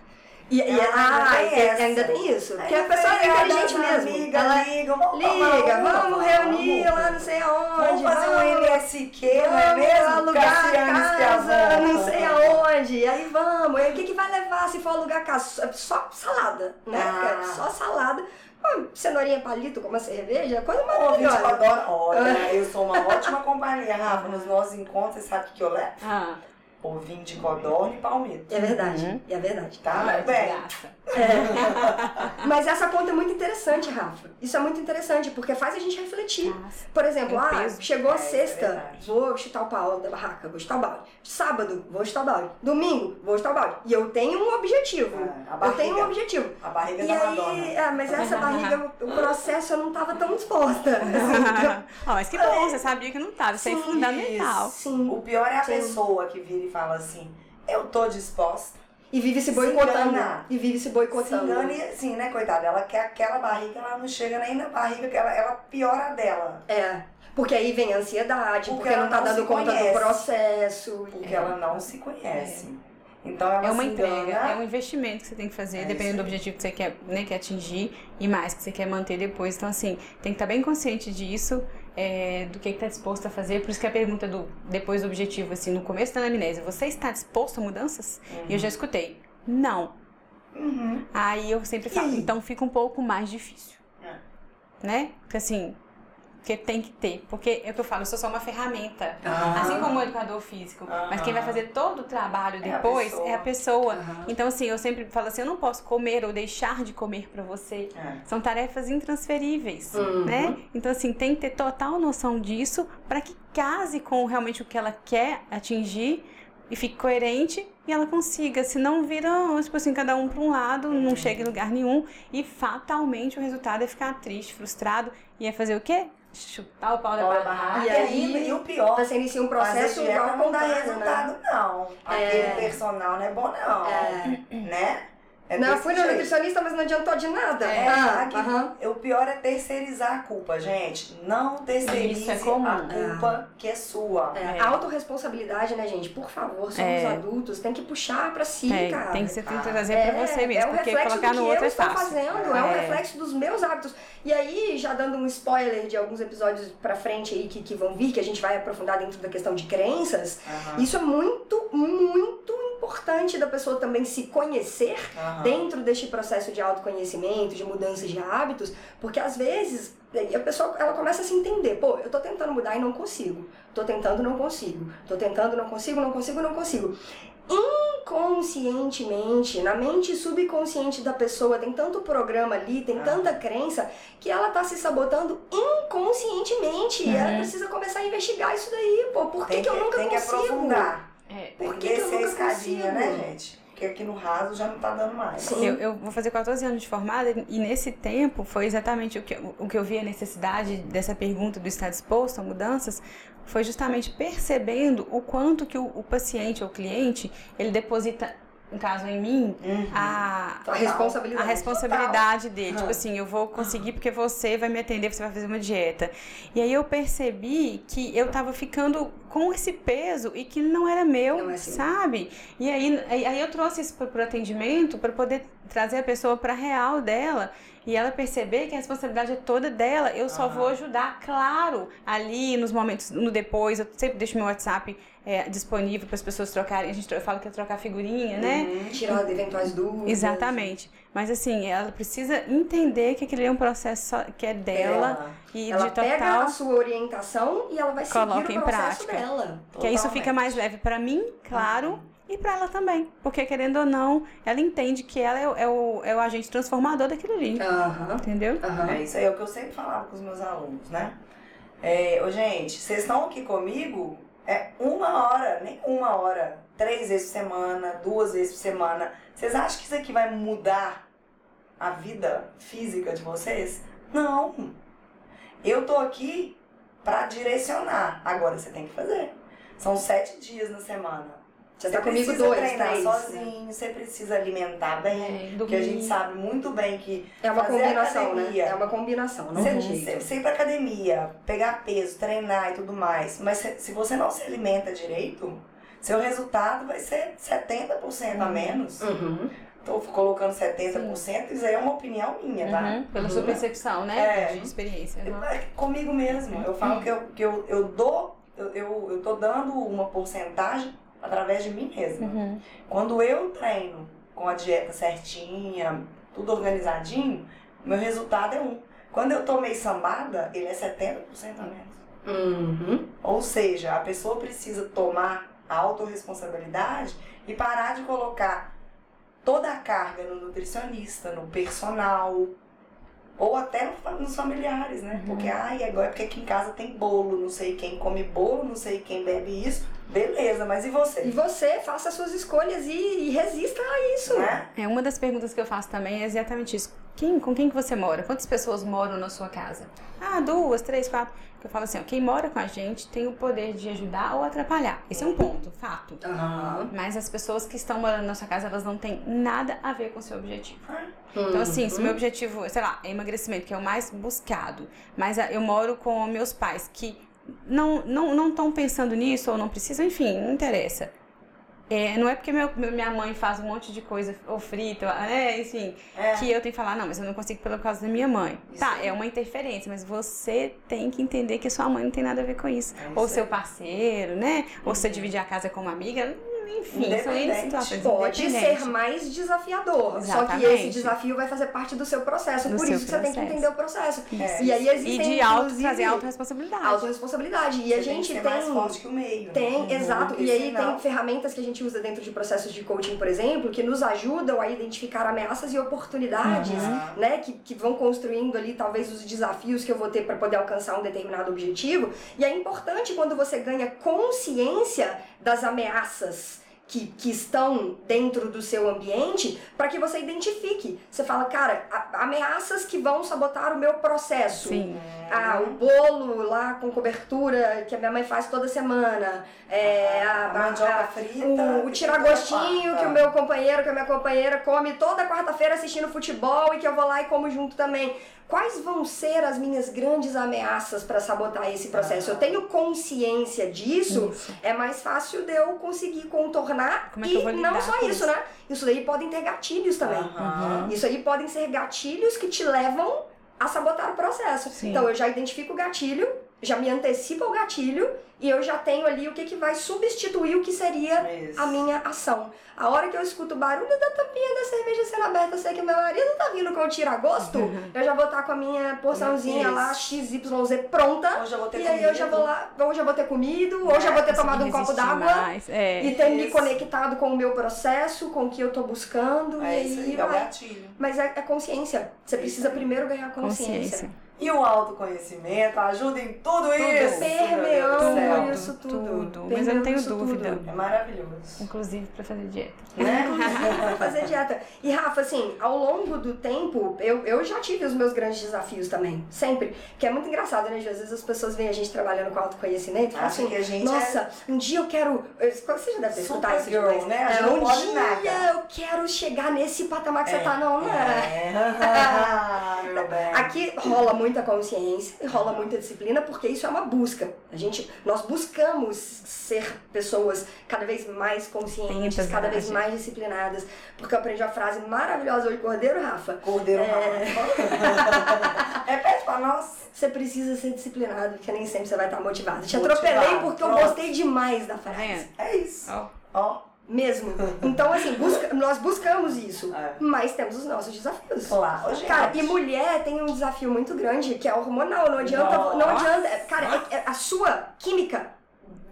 E, e, Ah, ah, ainda tem essa. ainda tem isso. Porque a pessoa é inteligente mesmo. amigas Ela ligam, vamos liga, uma, vamos reunir vamos. lá não sei aonde. Vamos fazer um vamos- MSQ, não é Vamos mesmo? alugar casa, não sei aonde. E aí vamos. E o que, que vai levar se for alugar casa? Só salada, né? Ah. Só salada. Uma cenourinha palito com uma cerveja, coisa Ô, Vinte, eu maravilhosa. adoro. Olha, eu sou uma ótima companhia, Rafa. Nos nossos encontros, você sabe o que eu levo? Ah, Ovinho de codorna e palmito. É verdade, Uhum. é verdade. Tá, que bem? Graça. Mas essa conta é muito interessante, Rafa. Isso é muito interessante, porque faz a gente refletir. Nossa. Por exemplo, Tem ah, peso. chegou a É, é sexta, verdade. vou chutar o pau da barraca, vou chutar o balde. Sábado, vou chutar o balde. Domingo, vou chutar o balde. E eu tenho um objetivo. Ah, a eu barriga. tenho um objetivo. A barriga E da aí, Madonna. mas essa barriga, o processo eu não tava tão disposta. assim. Ó, mas que bom, você sabia que não tava. Isso é Sim, fundamental. Sim. O pior é a Sim. pessoa que vira e fala assim, eu tô disposta. E vive se Se boicotando. engana. E vive se Se boicotando. engana e assim, né, coitada? Ela quer aquela barriga, ela não chega nem na barriga, que ela, ela piora a dela. É. Porque aí vem a ansiedade, Porque porque, ela não tá não dando se conta conhece. do processo. Porque ela não se conhece. Então ela É uma se entrega, engana. é um investimento que você tem que fazer, É dependendo do objetivo que você quer, né, quer atingir e mais que você quer manter depois. Então, assim, tem que estar bem consciente disso, é, do que está disposto a fazer. Por isso que a pergunta do depois do objetivo, assim, no começo da anamnese, você está disposto a mudanças? E eu já escutei, não. Uhum. Aí eu sempre falo, então fica um pouco mais difícil. É. Né? Porque assim, porque tem que ter. Porque é o que eu falo, eu sou só uma ferramenta. Ah. Assim como o educador físico. Mas quem vai fazer todo o trabalho É a depois pessoa. é a pessoa. Então, assim, eu sempre falo assim, eu não posso comer ou deixar de comer pra você. É. São tarefas intransferíveis, Uhum. né? Então, assim, tem que ter total noção disso para que case com realmente o que ela quer atingir e fique coerente e ela consiga. Senão vira, tipo assim, cada um para um lado, não chega em lugar nenhum e fatalmente o resultado é ficar triste, frustrado e é fazer o quê? Chutar o pau da barraca. barraca. E, E aí- e o pior, Você inicia um processo ao não dá contrário, né? resultado, não. Aquele É. personal não é bom, não. É. Né? É não, fui jeito. nutricionista, mas não adiantou de nada. É, Ah, aqui. O pior é terceirizar a culpa, gente. Não terceirize é comum. a culpa que é sua. É, É. autorresponsabilidade, né, gente? Por favor, somos É. adultos, tem que puxar pra si, Tem, cara. tem que ser, Ah, trazer é, pra você mesmo, é um porque reflexo colocar do no que outro eu é estou fácil. fazendo, é. um É. reflexo dos meus hábitos. E aí, já dando um spoiler de alguns episódios pra frente aí que, que vão vir, que a gente vai aprofundar dentro da questão de crenças, Aham, isso é muito, muito importante da pessoa também se conhecer aham. dentro deste processo de autoconhecimento, de mudança de hábitos, porque às vezes a pessoa ela começa a se entender, pô, eu tô tentando mudar e não consigo. Tô tentando, não consigo. Tô tentando, não consigo, não consigo, não consigo. Inconscientemente, na mente subconsciente da pessoa, tem tanto programa ali, tem Ah. tanta crença, que ela tá se sabotando inconscientemente. E ela Uhum. precisa começar a investigar isso daí, pô. Por que, Tem que eu nunca tem que consigo? aprofundar. É. Tem Por que que que eu nunca escadinha, né, consigo? gente? Porque aqui no raso já não tá dando mais. Sim. Eu, eu vou fazer 14 anos de formada e nesse tempo foi exatamente o que, eu- o que eu vi a necessidade dessa pergunta do estar disposto a mudanças, foi justamente percebendo o quanto que o, o paciente ou cliente, ele deposita, no caso em mim, Uhum. a, A responsabilidade. a responsabilidade dele. Ah. Tipo assim, eu vou conseguir porque você vai me atender, você vai fazer uma dieta. E aí eu percebi que eu tava ficando com esse peso e que não era meu, Não é seu. sabe? E aí, aí eu trouxe isso pro, pro atendimento para poder trazer a pessoa pra real dela e ela perceber que a responsabilidade é toda dela. Eu só vou ajudar, claro, ali nos momentos, no depois. Eu sempre deixo meu WhatsApp é, disponível para as pessoas trocarem. A gente, falo que é trocar figurinha, né? Uhum. Tirar eventuais dúvidas. Exatamente. Mas assim, ela precisa entender que aquele é um processo que é dela e Ela de pega total. a sua orientação e ela vai Coloca seguir em o processo prática. dela. Que aí isso fica Totalmente. mais leve pra mim, claro, e pra ela também. Porque querendo ou não, ela entende que ela é, o- é o, é o agente transformador daquilo ali. Aham. Entendeu? É isso aí, é o que eu sempre falava com os meus alunos, né? É, ô, gente, vocês estão aqui comigo é uma hora, nem uma hora, três vezes por semana, duas vezes por semana. Vocês acham que isso aqui vai mudar a vida física de vocês? Não. Eu tô aqui pra direcionar. Agora você tem que fazer. São sete dias na semana. Você tá comigo precisa dois, treinar né? sozinho, você precisa alimentar bem. Porque a gente sabe muito bem que É uma Fazer combinação, né? academia. É uma combinação, não você, tem você, jeito. você ir pra academia, pegar peso, treinar e tudo mais, mas se, se você não se alimenta direito, seu resultado vai ser 70% a menos. Uhum. Tô colocando 70%, isso aí é uma opinião minha, tá? Uhum, Pela sua Uhum. percepção, né? É. De experiência. Uhum. é comigo mesmo. Eu falo que eu, que eu, eu dou, eu, eu, eu tô dando uma porcentagem através de mim mesma. Uhum. Quando eu treino com a dieta certinha, tudo organizadinho, meu resultado é um. Quando eu tô meio sambada, ele é 70% a menos. Uhum. Ou seja, a pessoa precisa tomar a autorresponsabilidade e parar de colocar toda a carga no nutricionista, no personal, ou até nos familiares, né? Porque, ai, agora é porque aqui em casa tem bolo, não sei quem come bolo, não sei quem bebe isso. Beleza, mas e E você? você faça as suas escolhas e, e resista a isso. Né? É uma das perguntas que eu faço também é exatamente isso. Quem, com quem que você mora? Quantas pessoas moram na sua casa? Ah, duas, três, quatro. Eu falo assim, ó, quem mora com a gente tem o poder de ajudar ou atrapalhar. Esse é um ponto, fato. Aham. Mas as pessoas que estão morando na sua casa, elas não têm nada a ver com o seu objetivo. Ah, Então, assim, se o Uhum. meu objetivo, sei lá, é emagrecimento, que é o mais buscado, mas ah, eu moro com meus pais que não não não estão pensando nisso ou não precisam, enfim, não interessa. É, não é porque meu, minha mãe faz um monte de coisa, ou frita, é, enfim, É. que eu tenho que falar, não, mas eu não consigo pela causa da minha mãe. Isso tá, é uma interferência, mas você tem que entender que sua mãe não tem nada a ver com isso. É isso ou seu parceiro, né? Ou você Uhum. dividir a casa com uma amiga, enfim, são N Independente. situações. Pode ser mais desafiador. Só que Exatamente. esse desafio vai fazer parte do seu processo. Do Por seu isso que você tem que processo. entender o processo. É. E aí E existem de auto, trazer autorresponsabilidade. autorresponsabilidade. E a gente tem mais forte que o meio. né? Tem, Uhum. exato. E aí tem ferramentas que a gente usa dentro de processos de coaching, por exemplo, que nos ajudam a identificar ameaças e oportunidades, Uhum. né? Que, que vão construindo ali talvez os desafios que eu vou ter para poder alcançar um determinado objetivo. E é importante quando você ganha consciência das ameaças que, que estão dentro do seu ambiente para que você identifique. Você fala, cara, a, ameaças que vão sabotar o meu processo. Sim. Ah, o bolo lá com cobertura que a minha mãe faz toda semana. É, a, a mandioca a- frita. o, o tiragostinho que o meu companheiro, que a minha companheira come toda quarta-feira assistindo futebol e que eu vou lá e como junto também. Quais vão ser as minhas grandes ameaças para sabotar esse processo? Eu tenho consciência disso, Isso. é mais fácil de eu conseguir contornar Como é que e eu vou não só isso, isso? né? Isso daí podem ter gatilhos também. Aham. Isso aí podem ser gatilhos que te levam a sabotar o processo. Sim. Então eu já identifico o gatilho, já me antecipo ao gatilho e eu já tenho ali o que, que vai substituir o que seria Isso. a minha ação. A hora que eu escuto o barulho da tampinha da cerveja sendo aberta, eu sei que meu marido tá vindo com o tira-gosto, eu já vou estar com a minha porçãozinha Isso. lá, XYZ pronta. Hoje eu vou ter E aí eu já comido. vou lá, hoje eu vou ter comido, hoje eu vou ter tomado um copo d'água É. e ter me Isso. conectado com o meu processo, com o que eu tô buscando. É e isso aí aí, é o vai. gatilho. Mas é, é consciência. Você precisa primeiro ganhar consciência. Consciência. E o autoconhecimento ajuda em tudo, isso. meu Deus do Permeando céu. isso tudo. Tudo. Mas eu não tenho isso dúvida. tudo. É maravilhoso. Inclusive pra fazer dieta. Né? Pra fazer dieta. E Rafa, assim, ao longo do tempo, eu, eu já tive os meus grandes desafios também. Sempre. Que é muito engraçado, né? Às vezes as pessoas veem a gente trabalhando com autoconhecimento e falam assim, que a gente nossa, um dia eu quero. Você já deve ter escutado isso de Supergirl, vez. né? A gente É, não um pode dia nada. eu quero chegar nesse patamar que você É. tá, não, né? É. meu bem. Aqui rola muita consciência e rola muita disciplina porque isso é uma busca. A gente, nós buscamos ser pessoas cada vez mais conscientes, cada né, vez mais disciplinadas. Porque eu aprendi uma frase maravilhosa hoje, Cordeiro Rafa. Cordeiro É. Rafa. Repete pra nós. Você precisa ser disciplinado, porque nem sempre você vai estar motivado. Te Motivado, atropelei porque eu gostei demais da frase. vendo? É isso. Ó, Ó, Mesmo. Então, assim, busca- nós buscamos isso. É. Mas temos os nossos desafios. claro. gente. Cara, e mulher tem um desafio muito grande, que é hormonal. Não adianta. Não Nossa. adianta. Cara, é- é a sua química,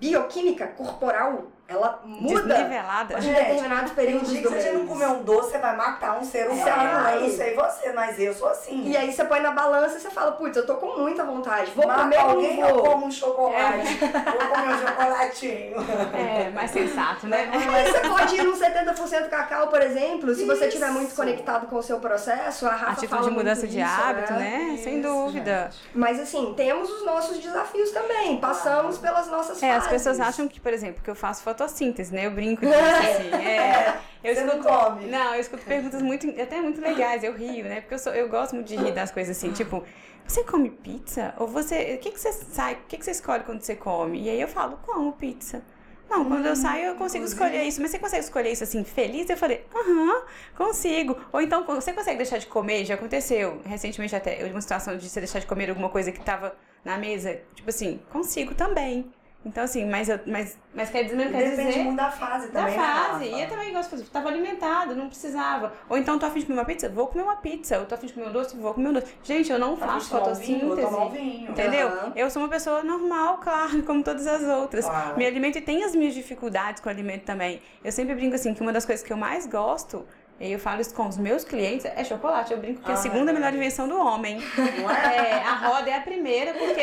bioquímica corporal, ela muda desnivelada. em Gente, determinados períodos do você não comer um doce, você vai matar um ser humano. Eu não sei você, mas eu sou assim. E aí você põe na balança e você fala, putz, eu tô com muita vontade. Vou Mata comer alguém, eu como um chocolate. Vou comer um chocolatinho. É, mais sensato, né? Mas você pode ir num 70% cacau, por exemplo, se você estiver muito Isso. conectado com o seu processo. A Rafa Atitude fala de mudança muito de disso, hábito, né? Isso, Sem dúvida. Mas assim, temos os nossos desafios também. Passamos pelas nossas É, fases. as pessoas acham que, por exemplo, que eu faço fotossíntese, né? Eu brinco disso, assim. É, eu Você não escuto, come. Não, eu escuto perguntas muito, até muito legais, eu rio, né? Porque eu, sou, eu gosto muito de rir das coisas assim, tipo, você come pizza? Ou você. O que, que você sai? O que, que você escolhe quando você come? E aí eu falo, como pizza. Não, quando eu saio eu consigo escolher isso. Mas você consegue escolher isso assim, feliz? Eu falei, aham, consigo. Ou então, você consegue deixar de comer? Já aconteceu recentemente até uma situação de você deixar de comer alguma coisa que tava na mesa. Tipo assim, consigo também. Então, assim, mas, eu, mas, mas quer dizer, não quer Depende dizer muito da fase da também, né, fase. E eu também gosto de fazer. Tava alimentado, não precisava. Ou então, tô afim de comer uma pizza? Vou comer uma pizza. Eu tô afim de comer um doce? Vou comer um doce. Gente, eu não Tá faço tomar um vinho? Fotossíntese. Entendeu? Aham. Eu sou uma pessoa normal, claro, como todas as outras. Claro. Me alimento e tenho as minhas dificuldades com o alimento também. Eu sempre brinco assim que uma das coisas que eu mais gosto, e eu falo isso com os meus clientes, é chocolate. Eu brinco que é a Ah, segunda é. melhor invenção do homem. É? É, a roda é a primeira, porque.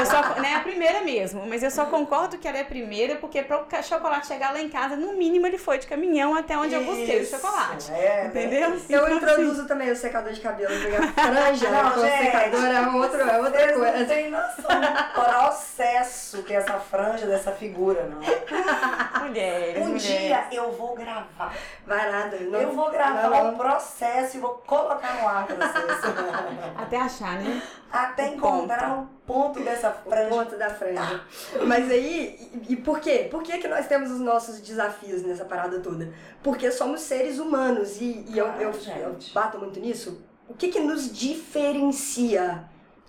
Eu só, não é a primeira mesmo, mas eu só concordo que ela é a primeira, porque para o chocolate chegar lá em casa, no mínimo ele foi de caminhão até onde eu busquei o Isso, chocolate. É, Entendeu? né? Eu Então, introduzo também o secador de cabelo, porque a franja Não, com o gente. secador é, outro, é outra Vocês não coisa. têm noção do processo que é essa franja dessa figura, não. assim, Mulheres, Um mulheres. dia eu vou gravar. Vai nada. Não, eu vou gravar não, o processo e vou colocar no ar pra vocês. Até achar, né? Até O encontrar o ponto dessa O franja. ponto da franja. Mas aí, e, e por quê? Por que, que nós temos os nossos desafios nessa parada toda? Porque somos seres humanos e, e eu, Claro, eu, eu gente. bato muito nisso. O que, que nos diferencia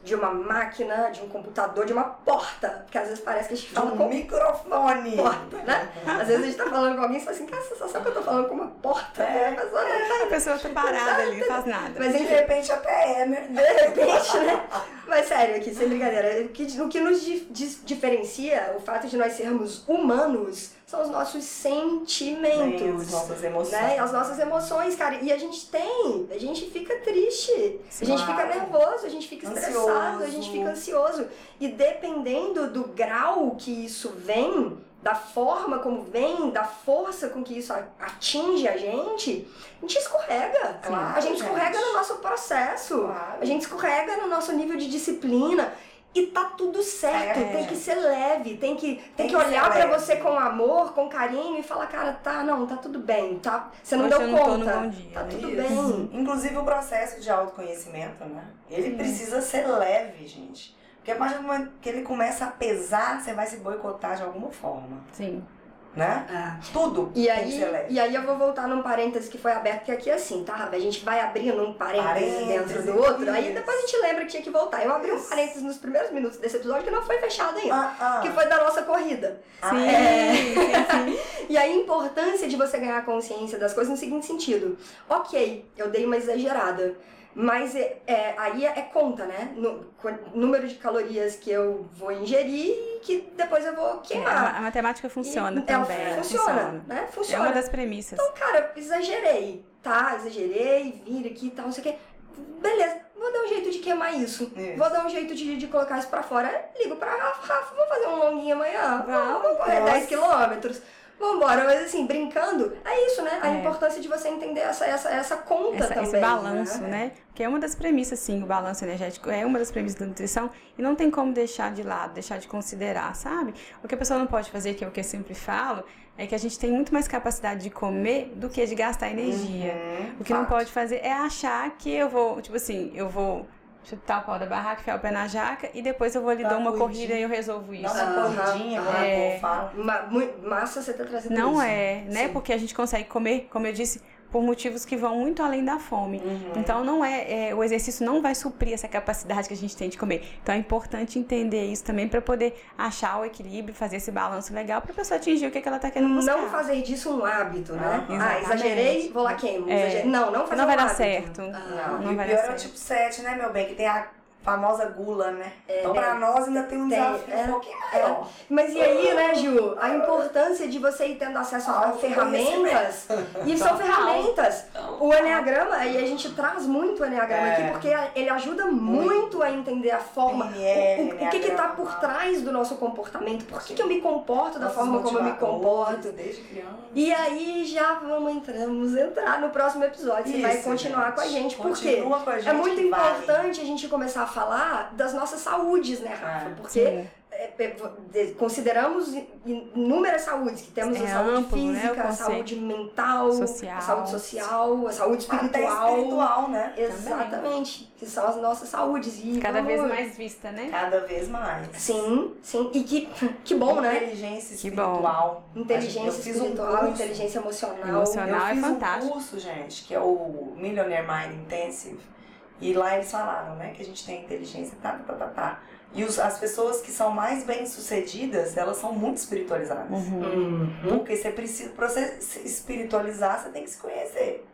de uma máquina, de um computador, de uma porta? Porque às vezes parece que a gente fala Um com microfone. porta, né? Às vezes a gente tá falando com alguém e fala assim, você só sabe que eu tô falando com uma porta. É. A pessoa não tá A pessoa tá parada ali, não faz nada. Mas De repente até é, né? de repente, né? Mas sério, aqui, sem brincadeira, o que, o que nos di- diferencia, o fato de nós sermos humanos, são os nossos sentimentos. As nossas emoções. Né? As nossas emoções, cara. E a gente tem, a gente fica triste, a gente fica Claro. nervoso, a gente fica estressado, a gente Ansioso. fica ansioso. E dependendo do grau que isso vem, da forma como vem, da força com que isso atinge a gente, a gente escorrega. Claro, a gente escorrega gente. no nosso processo. Claro. A gente escorrega no nosso nível de disciplina. E tá tudo certo, É. tem que ser leve, tem que, tem Tem que olhar pra leve. você com amor, com carinho e falar, cara, tá, não, tá tudo bem, tá? Você não Hoje deu eu não tô conta. no bom dia, tá né? tudo Isso. bem. Inclusive o processo de autoconhecimento, né? Ele precisa ser leve, gente. Porque a partir do momento que ele começa a pesar, você vai se boicotar de alguma forma, Sim. Né? Ah. Tudo E aí, e aí eu vou voltar num parêntese que foi aberto, que aqui é assim, tá, Rafa? A gente vai abrindo um parêntese, Parêntese, dentro do outro, aí isso. depois a gente lembra que tinha que voltar. Eu abri um Isso. parêntese nos primeiros minutos desse episódio que não foi fechado ainda. Ah, ah. Que foi da nossa corrida. Ah, Sim, é. sim, sim. E a importância de você ganhar consciência das coisas no seguinte sentido. Ok, eu dei uma exagerada. Mas é, é- aí é conta, né? No, número de calorias que eu vou ingerir e que depois eu vou É, a queimar. a matemática funciona E ela também. funciona, né? É Funciona. uma das premissas. Então, cara, exagerei, tá? Exagerei, vira aqui e tal, não sei o quê. Beleza, vou dar um jeito de queimar isso. Isso. Vou dar um jeito de, de colocar isso pra fora. Ligo pra Rafa, Rafa, vamos fazer um longuinho amanhã? Vamos, vamos correr Nossa. 10 quilômetros. Vambora, mas assim, brincando, é isso, né? A É. importância de você entender essa, essa, essa conta Essa- também. esse balanço, né? né? Que é uma das premissas, sim, o balanço energético é uma das premissas da nutrição e não tem como deixar de lado, deixar de considerar, sabe? O que a pessoa não pode fazer, que é o que eu sempre falo, é que a gente tem muito mais capacidade de comer do que de gastar energia. Uhum, O que não fato. pode fazer é achar que eu vou, tipo assim, eu vou chutar o pau da barraca, enfiar o pé na jaca e depois eu vou ali Dá dar uma corrida e eu resolvo Dá isso. uma Aham. corridinha, como É. fala. Ma- massa você tá trazendo Não isso. é, né? Sim. Porque a gente consegue comer, como eu disse, por motivos que vão muito além da fome. Uhum. Então não é, é, o exercício não vai suprir essa capacidade que a gente tem de comer. Então é importante entender isso também para poder achar o equilíbrio, fazer esse balanço legal para a pessoa atingir o que, que ela tá querendo buscar. Não fazer disso um hábito, né? Ah, Ah, exagerei, vou lá queimo. É. Não, não fazer Não vai um dar hábito. certo. Ah. Não, Não o vai pior dar é o certo. tipo 7, né, meu bem? Que tem a famosa gula, né? então pra é. nós ainda tem um Tem, desafio é. um pouquinho maior. Mas e aí, né, Ju? A importância de você ir tendo acesso a ferramentas. E são ferramentas. O Enneagrama, e a gente traz muito o Enneagrama É. aqui, porque ele ajuda muito a entender a forma. PNL, o, o que que tá por trás do nosso comportamento? Por que, que eu me comporto da forma como eu me comporto? Desde criança. E aí já vamos entrar, vamos entrar no próximo episódio. Você vai Isso, continuar gente. com a gente. Por quê? Continua com a gente É muito vale. importante a gente começar a falar das nossas saúdes, né, Rafa? É. Porque é, é, de- consideramos in- inúmeras saúdes, que temos É a saúde amplo, né, física, a conceito. saúde mental, Social. a saúde social, a saúde Até espiritual. espiritual, né? Exatamente, que são as nossas saúdes. E Cada vez vamos- mais vista, né? Cada vez mais. Sim, sim. E que, que bom, né? Inteligência espiritual. Inteligência um espiritual, curso. inteligência emocional. Emocional. Eu é fiz fantástico. um curso, gente, que é o Millionaire Mind Intensive. E lá eles falaram, né, que a gente tem inteligência, tá, tá, tá, tá. E os- as pessoas que são mais bem-sucedidas, elas são muito espiritualizadas. Uhum. Uhum. Porque você precisa, pra você se espiritualizar, você tem que se conhecer.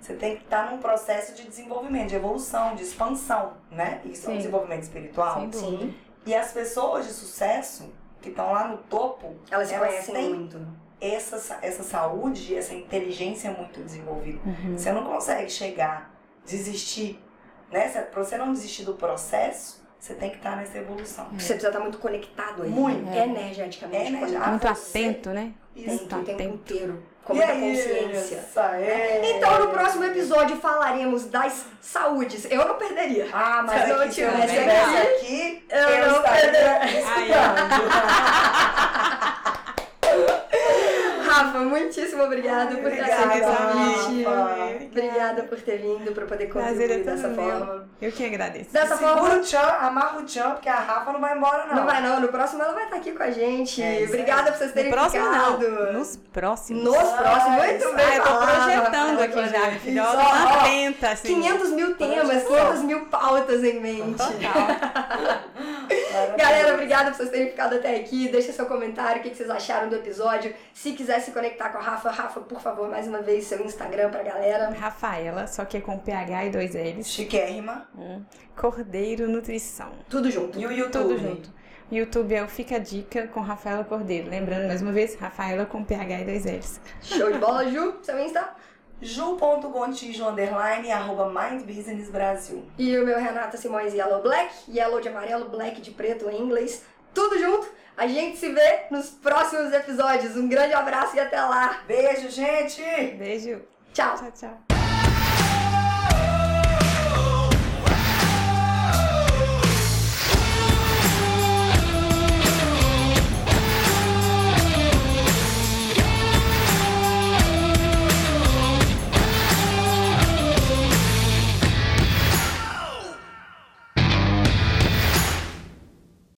Você tem que estar num processo de desenvolvimento, de evolução, de expansão, né? Isso é um Sim. desenvolvimento espiritual. Dúvida. Sim, E as pessoas de sucesso, que estão lá no topo, elas Elas conhecem têm- muito. essa, sa- essa saúde, essa inteligência muito desenvolvida. Uhum. Você não consegue chegar, desistir, né? Pra você não desistir do processo, você tem que estar nessa evolução. Você precisa estar muito conectado aí. Muito. Energeticamente Energi- conectado. Muito você- atento, né? Isso. Tem o tempo inteiro. Com E muita aí, consciência. Isso aí. Então, no próximo episódio falaremos das saúdes. Eu não perderia. Ah, mas Se eu não tivesse aqui, aqui, eu eu, não Aí, Rafa, muitíssimo obrigada por ter Obrigada, aceito o convite. Rafa. Obrigada por ter vindo, por poder é contribuir dessa meu. forma. Eu que agradeço. Dessa Segura forma, o tchan, amarra o tchan, porque a Rafa não vai embora, não. não vai não. No próximo ela vai estar aqui com a gente. É Obrigada aí. por vocês No terem próximo ficado. não, nos próximos. Nos próximos. Muito bem Ah, eu tô projetando aqui já, filha. Ó, ó, atenta, assim. 500 mil temas, Projeção. 500 mil pautas em mente. Total. Galera, obrigada por vocês terem ficado até aqui. Deixa seu comentário, o que vocês acharam do episódio. Se quiser se conectar com a Rafa, Rafa, por favor, mais uma vez, seu Instagram pra galera. Rafaela, só que é com PH e dois L's. Chiquérrima. Hum. Cordeiro Nutrição. Tudo junto. E o YouTube? Tudo junto. YouTube é o Fica a Dica com Rafaela Cordeiro. Lembrando mais uma vez, Rafaela com PH e dois L's. Show de bola, Ju, seu Insta. ju.gontijo, underline, arroba Mind Business Brasil. E o meu Renata Simões Yellow Black. Yellow de amarelo, black de preto em inglês. Tudo junto. A gente se vê nos próximos episódios. Um grande abraço e até lá. Beijo, gente! Beijo. Tchau. Tchau, tchau.